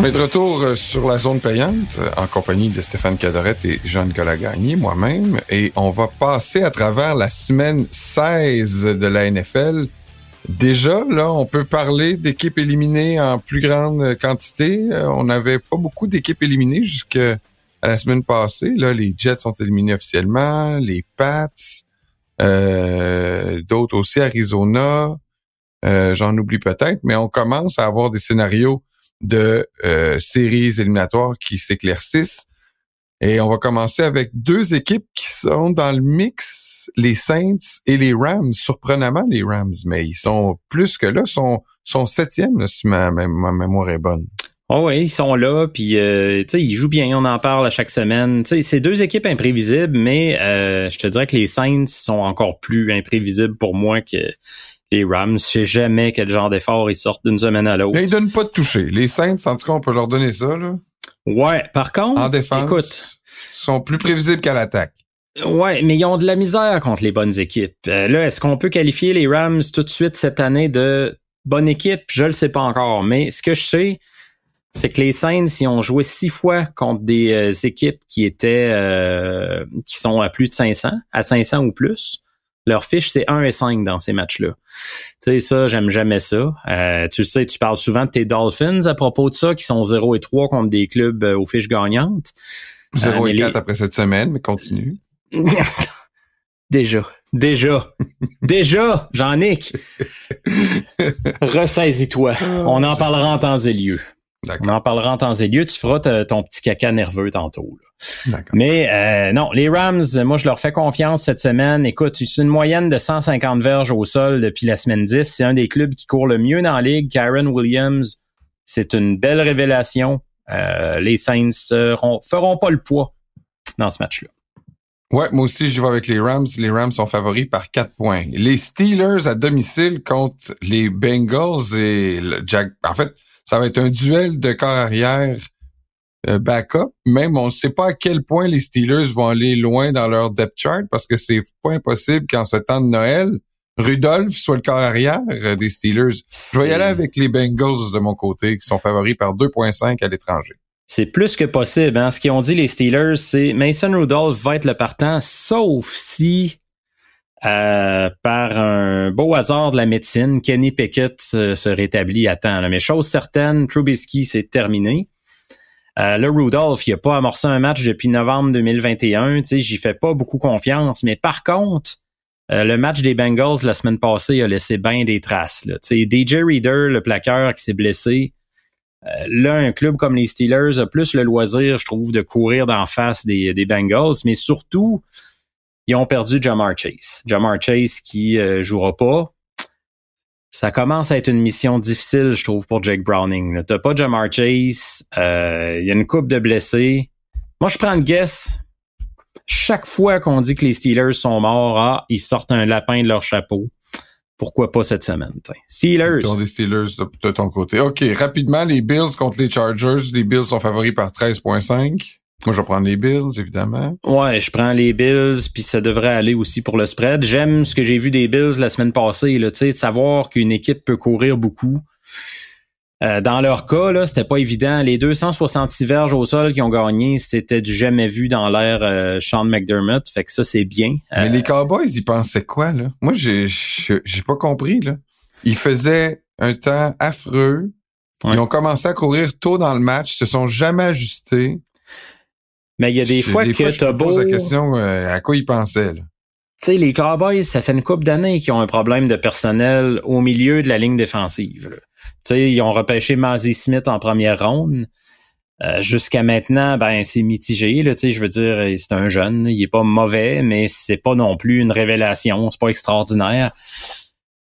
On est de retour euh, sur la zone payante en compagnie de Stéphane Cadorette et Jean-Nicolas Gagné, moi-même. Et on va passer à travers la semaine 16 de la NFL. Déjà, là, on peut parler d'équipes éliminées en plus grande quantité. Euh, on n'avait pas beaucoup d'équipes éliminées jusqu'à la semaine passée. Là, les Jets sont éliminés officiellement, les Pats, euh, d'autres aussi, Arizona. Euh, J'en oublie peut-être, mais on commence à avoir des scénarios de euh, séries éliminatoires qui s'éclaircissent. Et on va commencer avec deux équipes qui sont dans le mix, les Saints et les Rams. Surprenamment, les Rams, mais ils sont plus que là, sont, sont septièmes, si ma, mémoire est bonne. Oh oui, ils sont là, puis euh, ils jouent bien, on en parle à chaque semaine. C'est deux équipes imprévisibles, mais euh, je te dirais que les Saints sont encore plus imprévisibles pour moi que les Rams. Je sais jamais quel genre d'effort ils sortent d'une semaine à l'autre. Ils donnent pas de toucher. Les Saints, en tout cas, on peut leur donner ça. Là. Ouais, par contre, en défense, écoute, sont plus prévisibles qu'à l'attaque. Ouais, mais ils ont de la misère contre les bonnes équipes. Euh, là, est-ce qu'on peut qualifier les Rams tout de suite cette année de bonne équipe? Je le sais pas encore, mais ce que je sais, c'est que les Saints, ils ont joué six fois contre des euh, équipes qui étaient euh, qui sont à plus de 500, à 500 ou plus. Leur fiche, c'est 1 et 5 dans ces matchs-là. Tu sais, ça, j'aime jamais ça. Euh, tu sais, tu parles souvent de tes Dolphins à propos de ça, qui sont 0 et 3 contre des clubs euh, aux fiches gagnantes. 0 euh, et 4 après cette semaine, mais continue. déjà. Déjà. déjà, Jean-Nic. Ressaisis-toi. On en parlera en temps et lieu. On en parlera en temps et lieu. Tu feras ton petit caca nerveux tantôt. Mais euh, non, les Rams, moi, je leur fais confiance cette semaine. Écoute, c'est une moyenne de 150 verges au sol depuis la semaine 10. C'est un des clubs qui court le mieux dans la ligue. Karen Williams, c'est une belle révélation. Euh, les Saints seront, feront pas le poids dans ce match-là. Ouais, moi aussi, je vais avec les Rams. Les Rams sont favoris par 4 points. Les Steelers à domicile contre les Bengals et le Jack. En fait, ça va être un duel de corps arrière euh, backup. Même on ne sait pas à quel point les Steelers vont aller loin dans leur depth chart parce que c'est pas impossible qu'en ce temps de Noël, Rudolph soit le corps arrière euh, des Steelers. Je vais y aller avec les Bengals de mon côté qui sont favoris par 2.5 à l'étranger. C'est plus que possible. Hein. Ce qu'ils ont dit les Steelers, c'est Mason Rudolph va être le partant, sauf si euh, par un beau hasard de la médecine, Kenny Pickett se rétablit à temps. Mais chose certaine, Trubisky c'est terminé. Euh, le Rudolph, il a pas amorcé un match depuis novembre 2021. Tu sais, j'y fais pas beaucoup confiance. Mais par contre, euh, le match des Bengals la semaine passée a laissé bien des traces. Là. DJ Reader, le plaqueur qui s'est blessé, là, un club comme les Steelers a plus le loisir, je trouve, de courir d'en face des Bengals. Mais surtout, ils ont perdu Jamar Chase. Jamar Chase qui jouera pas ça commence à être une mission difficile, je trouve, pour Jake Browning. T'as pas Jamar Chase, euh, il y a une coupe de blessés. Moi, je prends le guess. Chaque fois qu'on dit que les Steelers sont morts, ah, ils sortent un lapin de leur chapeau. Pourquoi pas cette semaine? Steelers. Ils des Steelers de, ton côté. OK, rapidement, les Bills contre les Chargers. Les Bills sont favoris par 13.5. Moi, je vais prendre les Bills, évidemment. Ouais, je prends les Bills, puis ça devrait aller aussi pour le spread. J'aime ce que j'ai vu des Bills la semaine passée, là, de savoir qu'une équipe peut courir beaucoup. Euh, dans leur cas, là, c'était pas évident. Les 266 verges au sol qui ont gagné, c'était du jamais vu dans l'ère euh, Sean McDermott. Fait que ça, c'est bien. Mais les Cowboys, ils pensaient quoi, là? Moi, j'ai, j'ai pas compris, là. Ils faisaient un temps affreux. Ils ont commencé à courir tôt dans le match, ils se sont jamais ajustés. Mais il y a des fois que t'as beau... la question euh, à quoi ils pensaient. Tu sais, les Cowboys, ça fait une couple d'années qu'ils ont un problème de personnel au milieu de la ligne défensive. Tu sais, ils ont repêché Mazzy Smith en première ronde. Euh, jusqu'à maintenant, ben c'est mitigé. Là, je veux dire, c'est un jeune, il est pas mauvais, mais c'est pas non plus une révélation, c'est pas extraordinaire.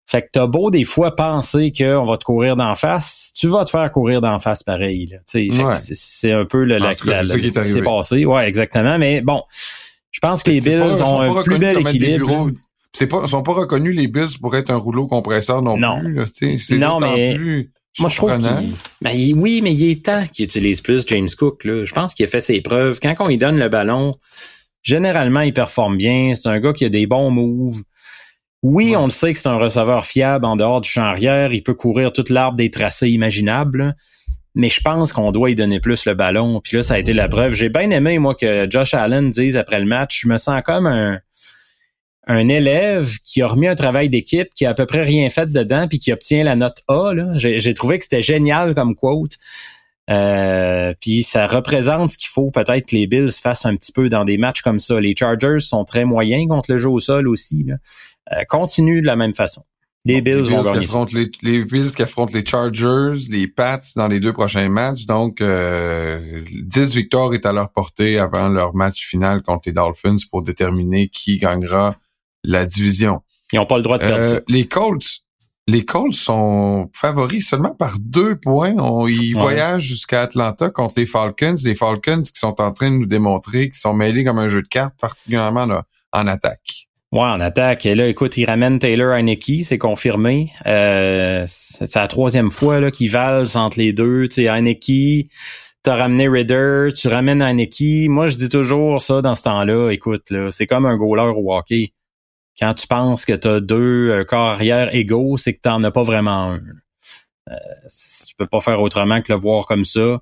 Fait que t'as beau des fois penser qu'on va te courir d'en face, tu vas te faire courir d'en face pareil. Là. C'est un peu le, la, ce qui s'est passé. Ouais, exactement. Mais bon, je pense que les Bills ont un plus bel équilibre. C'est pas, sont pas reconnus les Bills pour être un rouleau compresseur non, non. plus. C'est non, mais moi je trouve qu'il, oui, mais il est temps qu'il utilise plus James Cook. Là. Je pense qu'il a fait ses preuves. Quand on lui donne le ballon, généralement il performe bien. C'est un gars qui a des bons moves. Oui, on le sait que c'est un receveur fiable en dehors du champ arrière. Il peut courir toute l'arbre des tracés imaginables. mais je pense qu'on doit y donner plus le ballon. Puis là, ça a été la preuve. J'ai bien aimé, moi, que Josh Allen dise après le match, je me sens comme un, un élève qui a remis un travail d'équipe, qui a à peu près rien fait dedans, puis qui obtient la note A. J'ai trouvé que c'était génial comme quote. Euh, puis ça représente ce qu'il faut peut-être que les Bills fassent un petit peu dans des matchs comme ça. Les Chargers sont très moyens contre le jeu au sol aussi. Là. Euh, continue de la même façon. Les Bills, vont gagner. Les, les, Bills qui affrontent les Chargers, les Pats dans les deux prochains matchs. Donc, euh, 10 victoires est à leur portée avant leur match final contre les Dolphins pour déterminer qui gagnera la division. Ils n'ont pas le droit de perdre euh, Les Colts, les Colts sont favoris seulement par deux points. ils voyagent jusqu'à Atlanta contre les Falcons. Les Falcons qui sont en train de nous démontrer qu'ils sont mêlés comme un jeu de cartes, particulièrement en attaque. Ouais, en attaque. Et là, écoute, il ramène Taylor Heineke, c'est confirmé. Euh, c'est la troisième fois là qu'il valse entre les deux. Tu sais, Heineke, t'as ramené Ridder, tu ramènes Heineke. Moi, je dis toujours ça dans ce temps-là. Écoute, là, c'est comme un goaler au hockey. Quand tu penses que t'as deux euh, corps arrière égaux, c'est que t'en as pas vraiment un. Euh, tu peux pas faire autrement que le voir comme ça.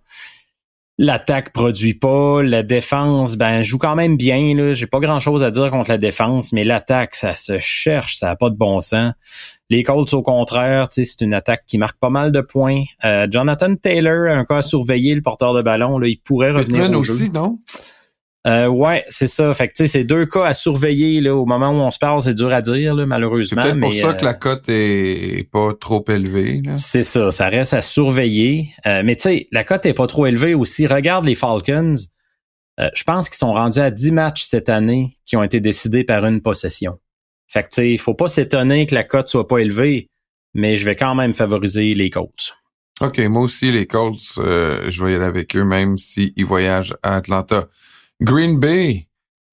L'attaque produit pas, la défense ben joue quand même bien là, j'ai pas grand-chose à dire contre la défense, mais l'attaque ça se cherche, ça a pas de bon sens. Les Colts au contraire, c'est une attaque qui marque pas mal de points. Euh, Jonathan Taylor, un cas à surveiller le porteur de ballon là, il pourrait revenir au aussi, non? Euh, ouais, c'est ça. Fait que tu sais, c'est deux cas à surveiller là. Au moment où on se parle, c'est dur à dire là, malheureusement. C'est peut-être pour ça que la euh, cote est pas trop élevée. C'est ça, ça reste à surveiller. Euh, mais tu sais, la cote est pas trop élevée aussi. Regarde les Falcons. Euh, je pense qu'ils sont rendus à 10 matchs cette année qui ont été décidés par une possession. Fait que tu sais, faut pas s'étonner que la cote soit pas élevée, mais je vais quand même favoriser les Colts. OK, moi aussi, les Colts, je vais y aller avec eux, même s'ils voyagent à Atlanta. Green Bay,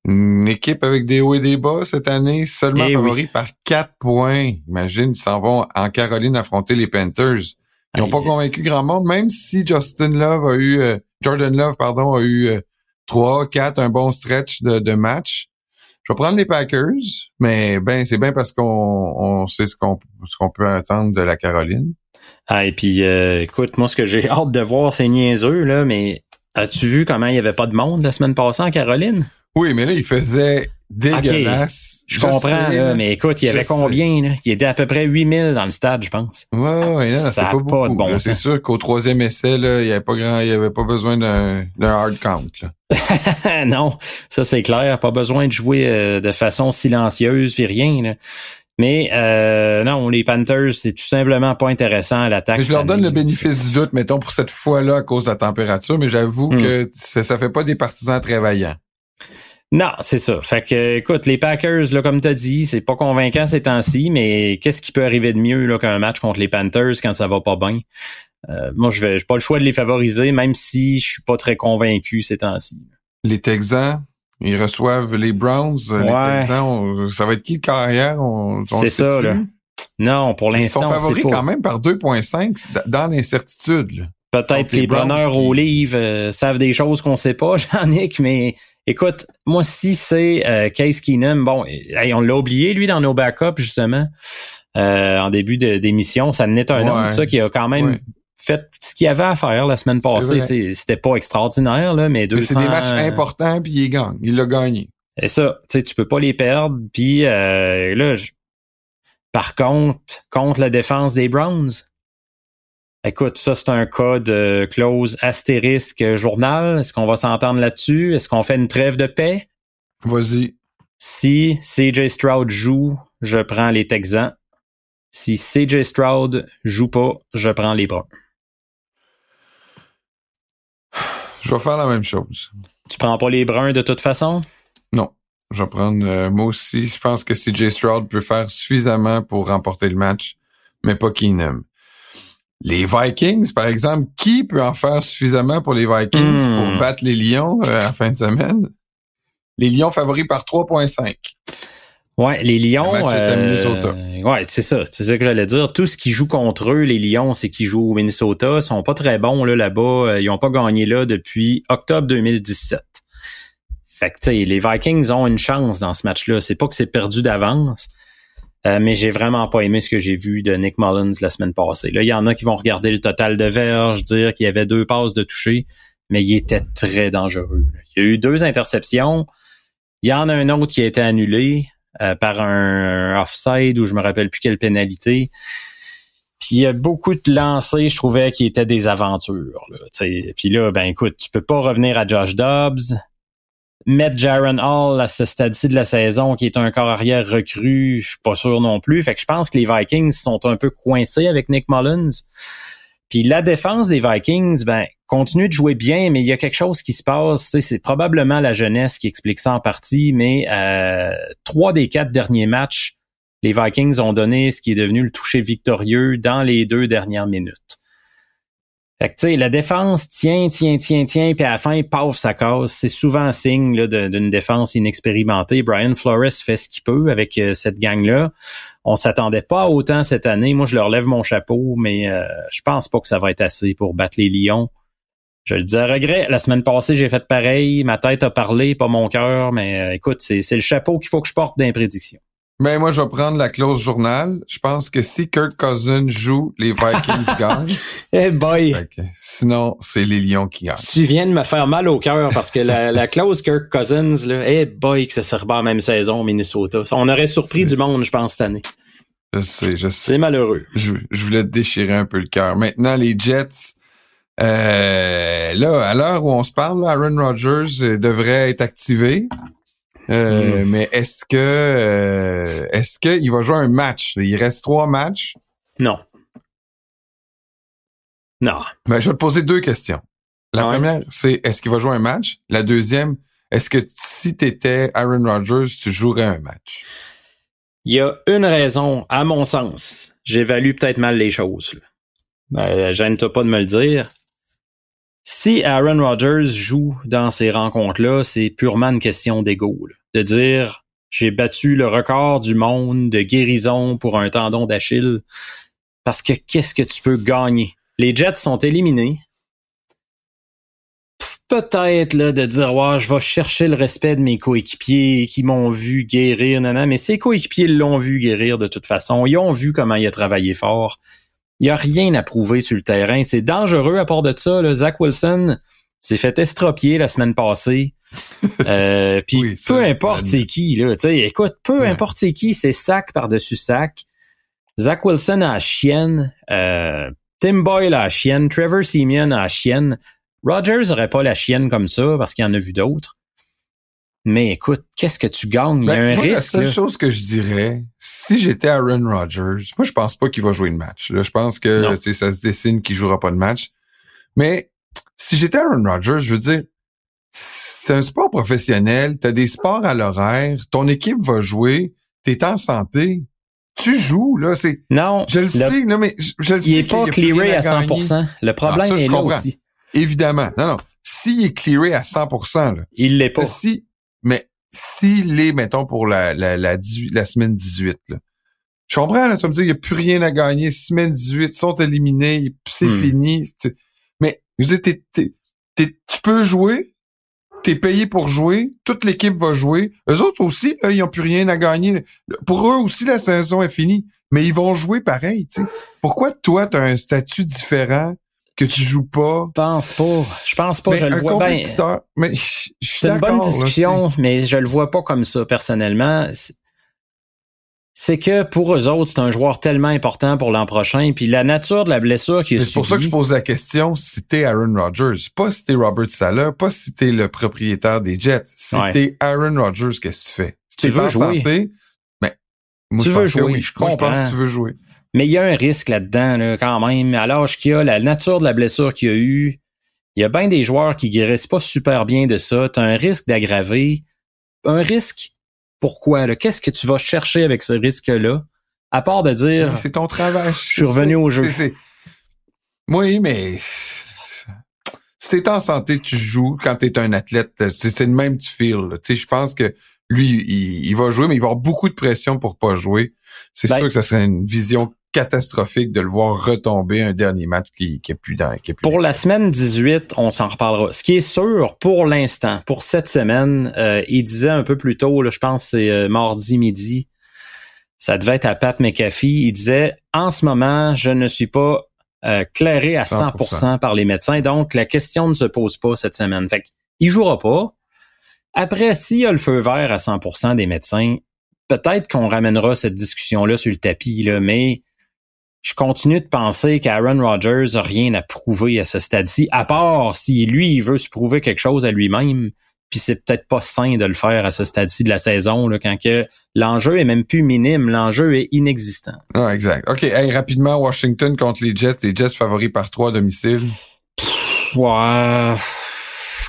une équipe avec des hauts et des bas cette année, seulement eh favori par quatre points. Imagine, ils s'en vont en Caroline affronter les Panthers. Ils n'ont pas convaincu grand monde, même si Justin Love a eu, euh, Jordan Love, pardon, a eu euh, trois, quatre, un bon stretch de, de match. Je vais prendre les Packers, mais ben c'est bien parce qu'on on sait ce qu'on ce qu'on peut attendre de la Caroline. Ah, et puis euh, écoute, moi ce que j'ai hâte de voir, c'est niaiseux, là, mais As-tu vu comment il n'y avait pas de monde la semaine passée en Caroline? Oui, mais là, il faisait dégueulasse. je, comprends, là, mais écoute, il y avait combien? Là? Il était à peu près 8000 dans le stade, je pense. Ouais, ouais, c'est pas, pas de bon C'est sûr qu'au troisième essai, là, il n'y avait pas grand, il y avait pas besoin d'un hard count. Là. non, ça c'est clair. Pas besoin de jouer euh, de façon silencieuse puis rien. Là. Mais euh, non, les Panthers, c'est tout simplement pas intéressant à l'attaque. Je leur donne le bénéfice du doute, mettons, pour cette fois-là à cause de la température, mais j'avoue hmm. que ça, ça fait pas des partisans très vaillants. Non, c'est ça. Fait que, écoute, les Packers, là, comme tu as dit, c'est pas convaincant ces temps-ci, mais qu'est-ce qui peut arriver de mieux là, qu'un match contre les Panthers quand ça va pas bien? Euh, moi, je vais, pas le choix de les favoriser, même si je suis pas très convaincu ces temps-ci. Les Texans, ils reçoivent les Browns, les Texans. ça va être qui de carrière? C'est ça, là. Non, pour l'instant. Ils sont favoris quand même par 2,5 dans l'incertitude. Peut-être les, les preneurs au livre euh, savent des choses qu'on sait pas, Jean-Nic, mais écoute, moi, si c'est euh, Case Keenum, bon, on l'a oublié, lui, dans nos backups, justement, euh, en début d'émission. Ça n'est un homme, ça, qui a quand même fait ce qu'il y avait à faire la semaine passée. C'était pas extraordinaire, là, mais 200... c'est des matchs importants, puis il gagne. Il l'a gagné. Et ça, tu sais, tu peux pas les perdre. Puis euh, là, par contre, contre la défense des Browns, écoute, ça c'est un cas de clause astérisque journal. Est-ce qu'on va s'entendre là-dessus? Est-ce qu'on fait une trêve de paix? Vas-y. Si CJ Stroud joue, je prends les Texans. Si CJ Stroud joue pas, je prends les Browns. Je vais faire la même chose. Tu prends pas les bruns de toute façon? Non. Je vais prendre, euh, moi aussi, je pense que CJ Stroud peut faire suffisamment pour remporter le match, mais pas Keenum. Les Vikings, par exemple, qui peut en faire suffisamment pour les Vikings hmm. pour battre les Lions euh, en fin de semaine? Les Lions favoris par 3.5. Ouais, les Lions. Euh, ouais, c'est ça. C'est ça que j'allais dire. Tout ce qui joue contre eux, les Lions, c'est qu'ils jouent au Minnesota, sont pas très bons là là-bas. Euh, ils ont pas gagné là depuis octobre 2017. Fait que tu sais, les Vikings ont une chance dans ce match-là. C'est pas que c'est perdu d'avance. Euh, mais j'ai vraiment pas aimé ce que j'ai vu de Nick Mullins la semaine passée. Là, il y en a qui vont regarder le total de verges, dire qu'il y avait deux passes de toucher, mais il était très dangereux. Il y a eu deux interceptions. Il y en a un autre qui a été annulé euh, par un, offside ou je me rappelle plus quelle pénalité. Puis il y a beaucoup de lancers, je trouvais, qui étaient des aventures. Là, Puis là, ben écoute, tu peux pas revenir à Josh Dobbs mettre Jaron Hall à ce stade-ci de la saison, qui est un corps arrière recru, je suis pas sûr non plus. Fait que je pense que les Vikings sont un peu coincés avec Nick Mullins. Puis la défense des Vikings, ben, continue de jouer bien, mais il y a quelque chose qui se passe. C'est probablement la jeunesse qui explique ça en partie, mais euh, trois des quatre derniers matchs, les Vikings ont donné ce qui est devenu le toucher victorieux dans les deux dernières minutes. Fait que, tu sais, la défense tient, tient, tient, tient, puis à la fin, paf, ça casse. C'est souvent un signe d'une défense inexpérimentée. Brian Flores fait ce qu'il peut avec euh, cette gang-là. On s'attendait pas autant cette année. Moi, je leur lève mon chapeau, mais euh, je pense pas que ça va être assez pour battre les Lions. Je le dis à regret. La semaine passée, j'ai fait pareil. Ma tête a parlé, pas mon cœur. Mais euh, écoute, c'est le chapeau qu'il faut que je porte prédictions. Mais moi, je vais prendre la clause journal. Je pense que si Kirk Cousins joue, les Vikings gagnent. Eh boy! Sinon, c'est les Lions qui gagnent. Tu viens de me faire mal au cœur parce que la, la clause Kirk Cousins, là, eh boy, que ça serait la même saison au Minnesota. On aurait surpris du monde, je pense, cette année. Je sais, je sais. C'est malheureux. Je, je voulais te déchirer un peu le cœur. Maintenant, les Jets, euh, là, à l'heure où on se parle, Aaron Rodgers euh, devrait être activé. Euh. Mais est-ce que euh, est-ce qu'il va jouer un match? Il reste trois matchs? Non. Non. Ben, je vais te poser deux questions. La première, c'est est-ce qu'il va jouer un match? La deuxième, est-ce que si tu étais Aaron Rodgers, tu jouerais un match? Il y a une raison, à mon sens. J'évalue peut-être mal les choses. Ben, Gêne-toi pas de me le dire. Si Aaron Rodgers joue dans ces rencontres-là, c'est purement une question d'ego. De dire j'ai battu le record du monde de guérison pour un tendon d'Achille. Parce que qu'est-ce que tu peux gagner? Les Jets sont éliminés. Peut-être là de dire ouais, je vais chercher le respect de mes coéquipiers qui m'ont vu guérir, nana, mais ces coéquipiers l'ont vu guérir de toute façon. Ils ont vu comment il a travaillé fort. Il n'y a rien à prouver sur le terrain. C'est dangereux à part de ça. Là. Zach Wilson s'est fait estropier la semaine passée. Euh, puis peu importe c'est qui, là. écoute, peu importe c'est qui, c'est sac par-dessus sac. Zach Wilson a la chienne. Euh, Tim Boyle a la chienne. Trevor Simeon a la chienne. Rogers n'aurait pas la chienne comme ça parce qu'il en a vu d'autres. Mais écoute, qu'est-ce que tu gagnes? Il y a ben, un risque. La seule chose que je dirais, si j'étais Aaron Rodgers, moi je pense pas qu'il va jouer le match. je pense que ça se dessine qu'il jouera pas le match. Mais si j'étais Aaron Rodgers, je veux dire, c'est un sport professionnel, tu as des sports à l'horaire, ton équipe va jouer, tu es en santé, tu joues là, c'est Non, je le, sais, non mais je, le sais il est pas clearé à 100%. Le ah, problème est là aussi. Évidemment. Non non, s'il est clearé à 100%, là, il l'est pas. Si mais s'il est, mettons, pour la, la, la, la semaine 18, là, je comprends, là, tu vas me dire, il n'y a plus rien à gagner. Semaine 18, ils sont éliminés, c'est hmm. fini. Mais, je veux dire, tu peux jouer, t'es payé pour jouer, toute l'équipe va jouer. Eux autres aussi, là, ils n'ont plus rien à gagner. Pour eux aussi, la saison est finie. Mais ils vont jouer pareil. Pourquoi toi, tu as un statut différent que tu joues pas. Je pense pas. Je pense pas. je le vois bien. Mais c'est une bonne discussion, mais je le vois pas comme ça personnellement. C'est que pour eux autres, c'est un joueur tellement important pour l'an prochain. Puis la nature de la blessure qui est C'est pour ça que je pose la question si t'es Aaron Rodgers, pas si t'es Robert Sala, pas si t'es le propriétaire des Jets. Si t'es Aaron Rodgers, qu'est-ce que tu fais? Si tu veux jouer. Santé, mais moi, tu veux jouer. je, moi, je pense que tu veux jouer. Mais il y a un risque là-dedans, là, quand même. À l'âge qu'il a, la nature de la blessure qu'il a eu, il y a bien des joueurs qui guérissent pas super bien de ça. Tu as un risque d'aggraver. Un risque, pourquoi? Qu'est-ce que tu vas chercher avec ce risque-là? À part de dire... C'est ton travail. Je suis revenu au jeu. Oui, mais... Si t'es en santé, tu joues. Quand t'es un athlète, c'est le même tu feel. Je pense que lui, il, va jouer, mais il va avoir beaucoup de pression pour pas jouer. C'est ben sûr que ça serait une vision catastrophique de le voir retomber un dernier match qui, qui est plus dans. Qui est plus pour la semaine 18, on s'en reparlera. Ce qui est sûr pour l'instant, pour cette semaine, euh, il disait un peu plus tôt, là, je pense c'est euh, mardi midi, Ça devait être à Pat McAfee. Il disait, en ce moment, je ne suis pas euh, clairé à 100%, par les médecins. Donc, la question ne se pose pas cette semaine. Fait il jouera pas. Après, s'il y a le feu vert à 100% des médecins, peut-être qu'on ramènera cette discussion-là sur le tapis, là, mais je continue de penser qu'Aaron Rodgers a rien à prouver à ce stade-ci, à part si lui, il veut se prouver quelque chose à lui-même, puis c'est peut-être pas sain de le faire à ce stade-ci de la saison, là, quand que l'enjeu est même plus minime, l'enjeu est inexistant. Ah, exact. OK, rapidement, Washington contre les Jets, les Jets favoris par trois domiciles. Ouais.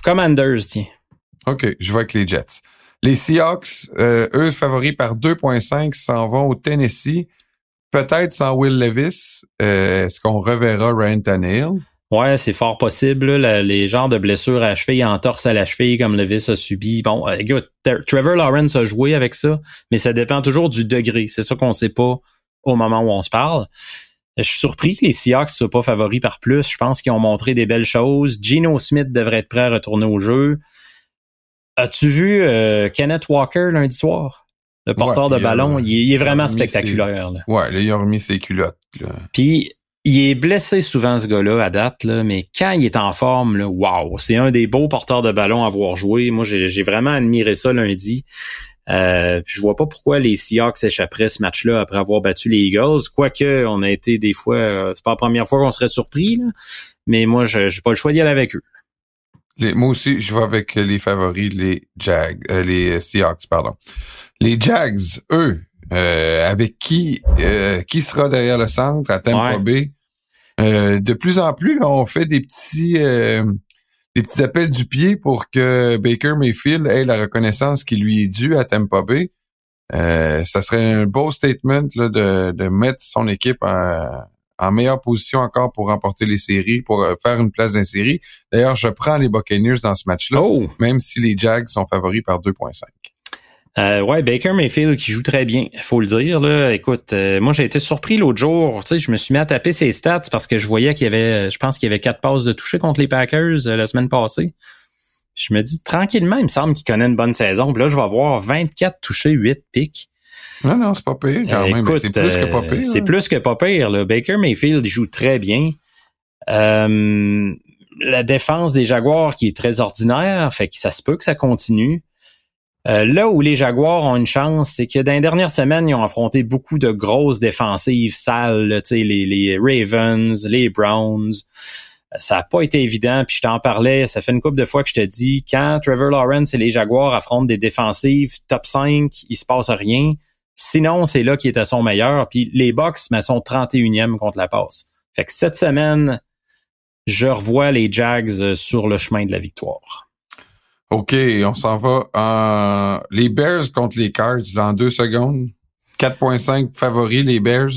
Commanders, tiens. OK, je vois avec les Jets. Les Seahawks, euh, eux, favoris par 2.5, s'en vont au Tennessee. Peut-être sans Will Levis. Euh, est-ce qu'on reverra Ryan Tannehill? Ouais, c'est fort possible. les genres de blessures à cheville, en torse à la cheville, comme Levis a subi. Bon, euh, écoute, Trevor Lawrence a joué avec ça, mais ça dépend toujours du degré. C'est ça qu'on sait pas au moment où on se parle. Je suis surpris que les Seahawks soient pas favoris par plus. Je pense qu'ils ont montré des belles choses. Geno Smith devrait être prêt à retourner au jeu. As-tu vu euh, Kenneth Walker lundi soir? Le porteur de ballon, il, est vraiment spectaculaire. Ouais, là, il a remis ses culottes. Puis, il est blessé souvent, ce gars-là, à date, là, mais quand il est en forme, là, wow, c'est un des beaux porteurs de ballon à voir jouer. Moi, j'ai vraiment admiré ça lundi. Euh, puis je vois pas pourquoi les Seahawks échapperaient ce match-là après avoir battu les Eagles. Quoique, on a été des fois, euh, c'est pas la première fois qu'on serait surpris, mais moi, j'ai pas le choix d'y aller avec eux. Les, moi aussi, je vais avec les favoris, les Jags, euh, les Seahawks, pardon. Les Jags, eux, euh, avec qui euh, qui sera derrière le centre à Tampa Bay? de plus en plus, on fait des petits des petits appels du pied pour que Baker Mayfield ait la reconnaissance qui lui est due à Tampa Bay. ça serait un beau statement là, de, de mettre son équipe en, en meilleure position encore pour remporter les séries, pour euh, faire une place dans les séries. D'ailleurs, je prends les Buccaneers dans ce match-là, oh! même si les Jags sont favoris par 2.5. Euh, ouais, Baker Mayfield qui joue très bien, faut le dire. Là. Écoute, euh, moi j'ai été surpris l'autre jour. Tu sais, je me suis mis à taper ses stats parce que je voyais qu'il y avait, je pense qu'il y avait quatre passes de toucher contre les Packers euh, la semaine passée. Je me dis tranquillement, il me semble qu'il connaît une bonne saison. Puis là, je vais avoir 24 touchés, 8 pics. Non, non, c'est pas pire quand même. C'est plus que pas pire. C'est plus que pas pire. Là. Baker Mayfield joue très bien. Euh, la défense des Jaguars qui est très ordinaire, fait que ça se peut que ça continue. Euh, là où les Jaguars ont une chance, c'est que dans les dernières semaines, ils ont affronté beaucoup de grosses défensives sales, les, les Ravens, les Browns. Ça n'a pas été évident, puis je t'en parlais, ça fait une couple de fois que je te dis, quand Trevor Lawrence et les Jaguars affrontent des défensives top 5, il se passe rien. Sinon, c'est là qu'il est à son meilleur. Puis les Bucks, mais sont 31e contre la passe. Fait que cette semaine, je revois les Jags euh, sur le chemin de la victoire. OK, on s'en va en les Bears contre les Cards dans deux secondes. 4.5 favoris, les Bears.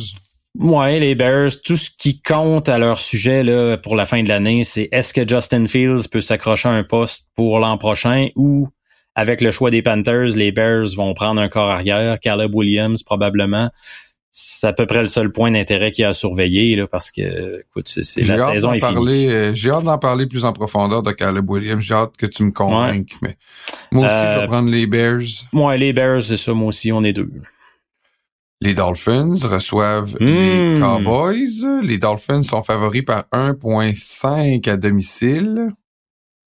Ouais, les Bears, tout ce qui compte à leur sujet là, pour la fin de l'année, c'est est-ce que Justin Fields peut s'accrocher à un poste pour l'an prochain ou avec le choix des Panthers, les Bears vont prendre un corps arrière. Caleb Williams, probablement. C'est à peu près le seul point d'intérêt qu'il y a à surveiller, là, parce que, écoute, c'est la saison est finie. Euh, j'ai hâte d'en parler plus en profondeur de Caleb Williams. J'ai hâte que tu me convainques. Mais moi aussi, je vais euh, prendre les Bears. Moi, les Bears, c'est ça. Moi aussi, on est deux. Les Dolphins reçoivent les hmm. Cowboys. Les Dolphins sont favoris par 1.5 à domicile.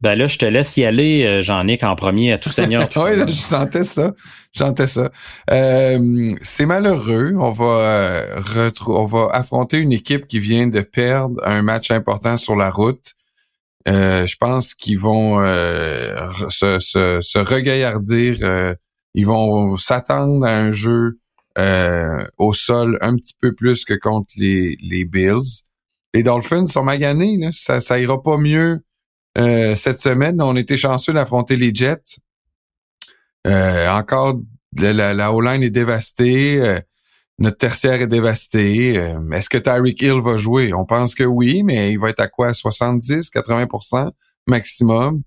Ben là, je te laisse y aller, euh, Jean-Nic, en premier, à tout seigneur. oui, je sentais ça. Je sentais ça. Euh, c'est malheureux. On va euh, on va affronter une équipe qui vient de perdre un match important sur la route. je pense qu'ils vont se, se, se regaillardir. ils vont s'attendre à un jeu au sol un petit peu plus que contre les, les Bills. Les Dolphins sont maganés. Là. Ça, ça ira pas mieux euh, cette semaine. On était chanceux d'affronter les Jets. Euh, encore, la, la, O-line est dévastée. Euh, notre tertiaire est dévasté. Est-ce que Tyreek Hill va jouer? On pense que oui, mais il va être à quoi? 70, 80% maximum.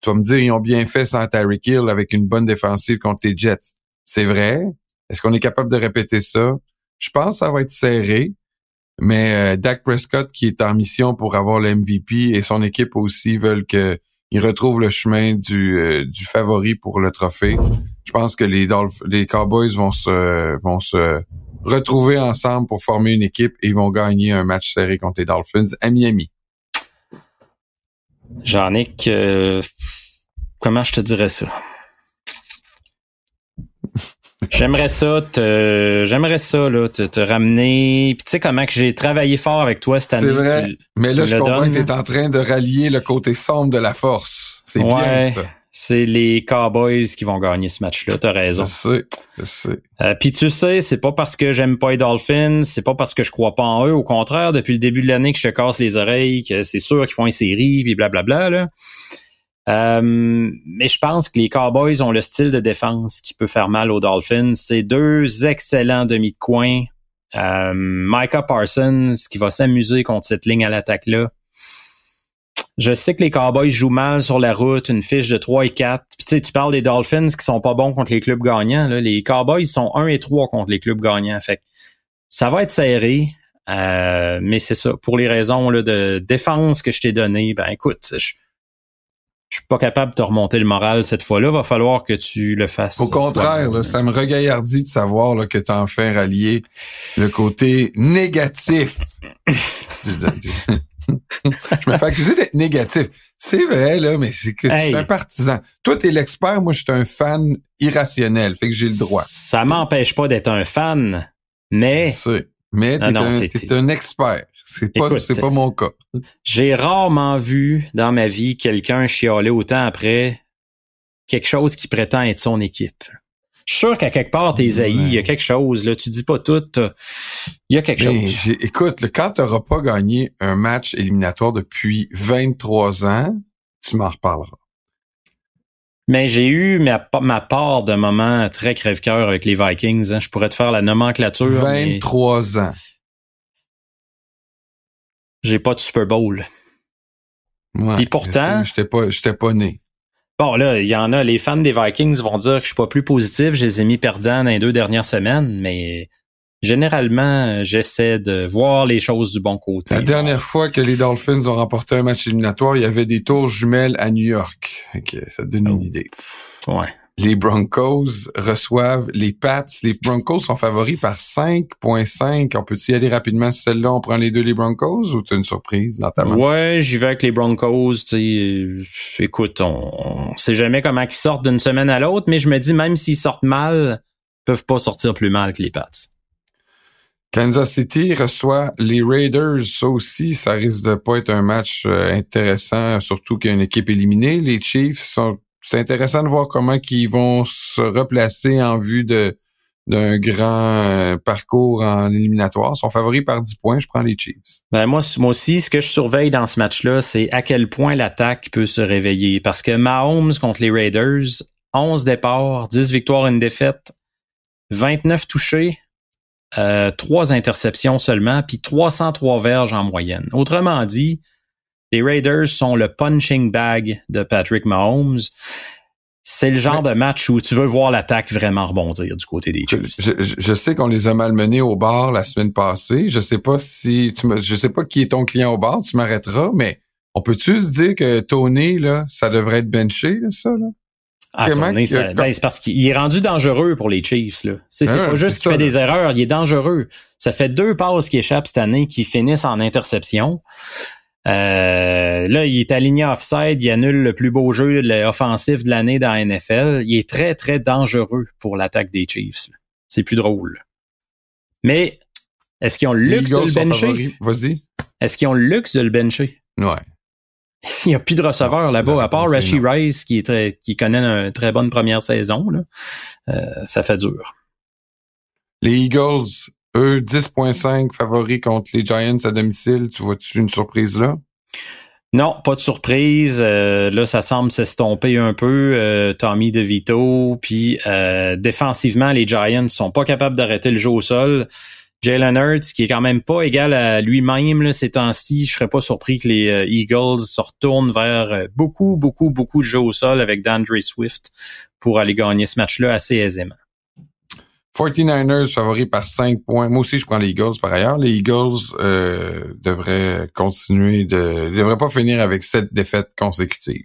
Tu vas me dire, ils ont bien fait sans Tyreek Hill avec une bonne défensive contre les Jets. C'est vrai. Est-ce qu'on est capable de répéter ça? Je pense que ça va être serré. Mais euh, Dak Prescott, qui est en mission pour avoir le MVP et son équipe aussi veulent qu'il ils retrouvent le chemin du, euh, du favori pour le trophée. Je pense que les Dolph les Cowboys vont se vont se retrouver ensemble pour former une équipe et ils vont gagner un match serré contre les Dolphins à Miami. Jean-Nic, euh, comment je te dirais ça? J'aimerais ça te, j'aimerais ça là, te, te ramener. Puis tu sais comment que j'ai travaillé fort avec toi cette année. C'est vrai. mais là, je comprends que tu es en train de rallier le côté sombre de la force. C'est bien ça. C'est les Cowboys qui vont gagner ce match-là. T'as raison. Je sais, je sais. Euh, Puis tu sais, c'est pas parce que j'aime pas les Dolphins, c'est pas parce que je crois pas en eux. Au contraire, depuis le début de l'année que je te casse les oreilles, que c'est sûr qu'ils font une série, puis blablabla. Là. Euh, mais je pense que les Cowboys ont le style de défense qui peut faire mal aux Dolphins. C'est deux excellents demi de coin. Euh, Micah Parsons qui va s'amuser contre cette ligne à l'attaque-là. Je sais que les Cowboys jouent mal sur la route, une fiche de 3 et 4. Puis tu sais, tu parles des Dolphins qui sont pas bons contre les clubs gagnants. Là. Les Cowboys sont 1 et 3 contre les clubs gagnants. Fait ça va être serré. Euh, mais c'est ça. Pour les raisons là, de défense que je t'ai données, ben écoute, je, je suis pas capable de te remonter le moral cette fois-là. Va falloir que tu le fasses. Au contraire, ça me regaillardit de savoir là, que tu en fais rallier le côté négatif. je me fais accuser d'être négatif. C'est vrai, là, mais c'est que hey. tu es un partisan. Toi, tu es l'expert, moi, je suis un fan irrationnel. Fait que j'ai le droit. Ça m'empêche pas d'être un fan, mais. Mais t'es un, un expert. C'est pas, c'est pas mon cas. J'ai rarement vu dans ma vie quelqu'un chialer autant après quelque chose qui prétend être son équipe. Je suis sûr qu'à quelque part, t'es haïs, il y a quelque chose, là. Tu dis pas tout. Il y a quelque chose. Écoute, quand t'auras pas gagné un match éliminatoire depuis 23 ans, tu m'en reparleras. Mais j'ai eu ma, ma part de moments très crève-cœur avec les Vikings. Hein. Je pourrais te faire la nomenclature. 23 ans. J'ai pas de Super Bowl. Ouais, Et pourtant. J'étais pas, j'étais pas né. Bon, là, il y en a, les fans des Vikings vont dire que je suis pas plus positif, je les ai mis perdants dans les deux dernières semaines, mais généralement, j'essaie de voir les choses du bon côté. La dernière fois que les Dolphins ont remporté un match éliminatoire, il y avait des tours jumelles à New York. Ok, ça te donne une oh. idée. Ouais les Broncos reçoivent les Pats. Les Broncos sont favoris par 5.5. On peut-y aller rapidement celle-là? On prend les deux les Broncos ou tu une surprise dans ta main? Ouais, j'y vais avec les Broncos. écoute, on, on sait jamais comment ils sortent d'une semaine à l'autre, mais je me dis même s'ils sortent mal, ils peuvent pas sortir plus mal que les Pats. Kansas City reçoit les Raiders. Ça aussi, ça risque de pas être un match euh, intéressant, surtout qu'il y a une équipe éliminée. Les Chiefs sont c'est intéressant de voir comment ils vont se replacer en vue de d'un grand euh, parcours en éliminatoire. Ils sont favoris par 10 points. Je prends les Chiefs. Ben moi, moi aussi, ce que je surveille dans ce match-là, c'est à quel point l'attaque peut se réveiller. Parce que Mahomes contre les Raiders, 11 départs, 10 victoires, une défaite, 29 touchés, euh, 3 interceptions seulement, puis 303 verges en moyenne. Autrement dit, les Raiders sont le punching bag de Patrick Mahomes. C'est le genre de match où tu veux voir l'attaque vraiment rebondir du côté des Chiefs. Je, je, sais qu'on les a malmenés au bar la semaine passée. Je sais pas si tu me, je sais pas qui est ton client au bar, tu m'arrêteras, mais on peut-tu se dire que Tony, là, ça devrait être benché, là, ça, là? Ah, Tony, ben, c'est parce qu'il est rendu dangereux pour les Chiefs. Là. C'est, ah, pas juste qu'il fait des erreurs, il est dangereux. Ça fait deux passes qui échappent cette année qui finissent en interception. Euh, là, il est aligné offside, il annule le plus beau jeu offensif de l'année dans la NFL. Il est très, très dangereux pour l'attaque des Chiefs. C'est plus drôle. Mais est-ce qu'ils ont le luxe de le bencher? Vas-y. Est-ce qu'ils ont le luxe de le bencher? Ouais. il n'y a plus de receveurs là-bas, à part Rashi Rice qui, est qui connaît une très bonne première saison. Là. Euh, ça fait dur. Les Eagles eux, 10.5 favoris contre les Giants à domicile. Tu vois-tu une surprise là? Non, pas de surprise. Euh, là, ça semble s'estomper un peu. Euh, Tommy DeVito, puis euh, défensivement, les Giants sont pas capables d'arrêter le jeu au sol. Jalen Hurts, qui est quand même pas égal à lui-même ces temps-ci, je serais pas surpris que les Eagles se retournent vers beaucoup, beaucoup, beaucoup de jeux au sol avec DeAndre Swift pour aller gagner ce match-là assez aisément. 49ers favoris par 5 points. Moi aussi, je prends les Eagles par ailleurs. Les Eagles euh, devraient continuer de devraient pas finir avec sept défaites consécutives.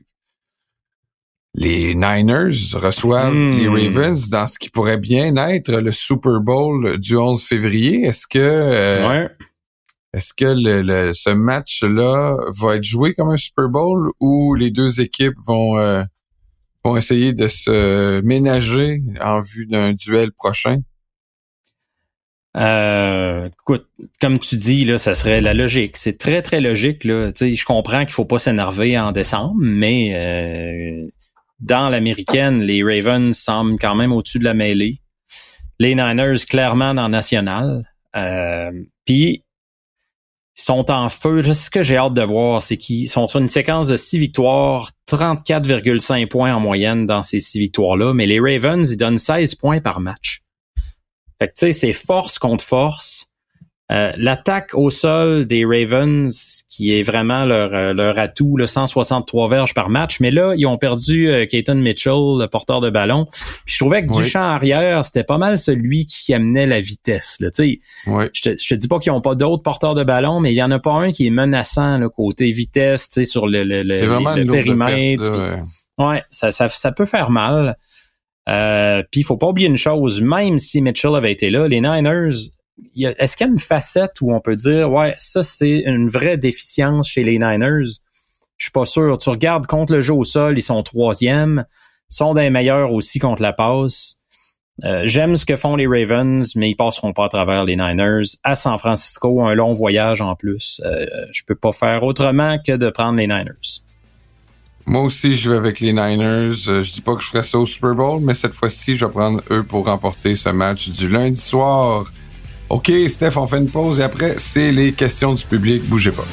les Niners reçoivent Hmm. les Ravens dans ce qui pourrait bien être le Super Bowl du 11 février. Est-ce que euh, Ouais. est-ce que le, le- ce match-là va être joué comme un Super Bowl ou les deux équipes vont euh, vont essayer de se ménager en vue d'un duel prochain? Euh, écoute, comme tu dis, là, ça serait la logique. C'est très, très logique. Là. Je comprends qu'il faut pas s'énerver en décembre, mais euh, dans l'américaine, les Ravens semblent quand même au-dessus de la mêlée. Les Niners, clairement, dans la nationale. Euh, Puis, sont en feu. Ce que j'ai hâte de voir, c'est qu'ils sont sur une séquence de six victoires, 34,5 points en moyenne dans ces six victoires-là. Mais les Ravens, ils donnent 16 points par match. Fait que tu sais, c'est force contre force. Euh, L'attaque au sol des Ravens, qui est vraiment leur, euh, leur atout, là, 163 verges par match. Mais là, ils ont perdu euh, Keaton Mitchell, le porteur de ballon. Puis je trouvais que Oui. du champ arrière, c'était pas mal celui qui amenait la vitesse. Là. Tu sais, Oui. je te, je te dis pas qu'ils ont pas d'autres porteurs de ballon, mais il y en a pas un qui est menaçant là, côté vitesse, tu sais, sur le, le, le, le périmètre. perte, puis- là. Ouais, ça, ça, ça peut faire mal. Euh, Puis il faut pas oublier une chose, même si Mitchell avait été là, les Niners, est-ce qu'il y a une facette où on peut dire, ouais, ça c'est une vraie déficience chez les Niners? Je suis pas sûr. Tu regardes contre le jeu au sol, ils sont troisième, sont des meilleurs aussi contre la passe. Euh, J'aime ce que font les Ravens, mais ils passeront pas à travers les Niners à San Francisco, un long voyage en plus. Euh, je peux pas faire autrement que de prendre les Niners. Moi aussi, je vais avec les Niners. Euh, Je dis pas que je ferais ça au Super Bowl, mais cette fois-ci, je vais prendre eux pour remporter ce match du lundi soir. OK, Steph, on fait une pause et après, c'est les questions du public. Bougez pas.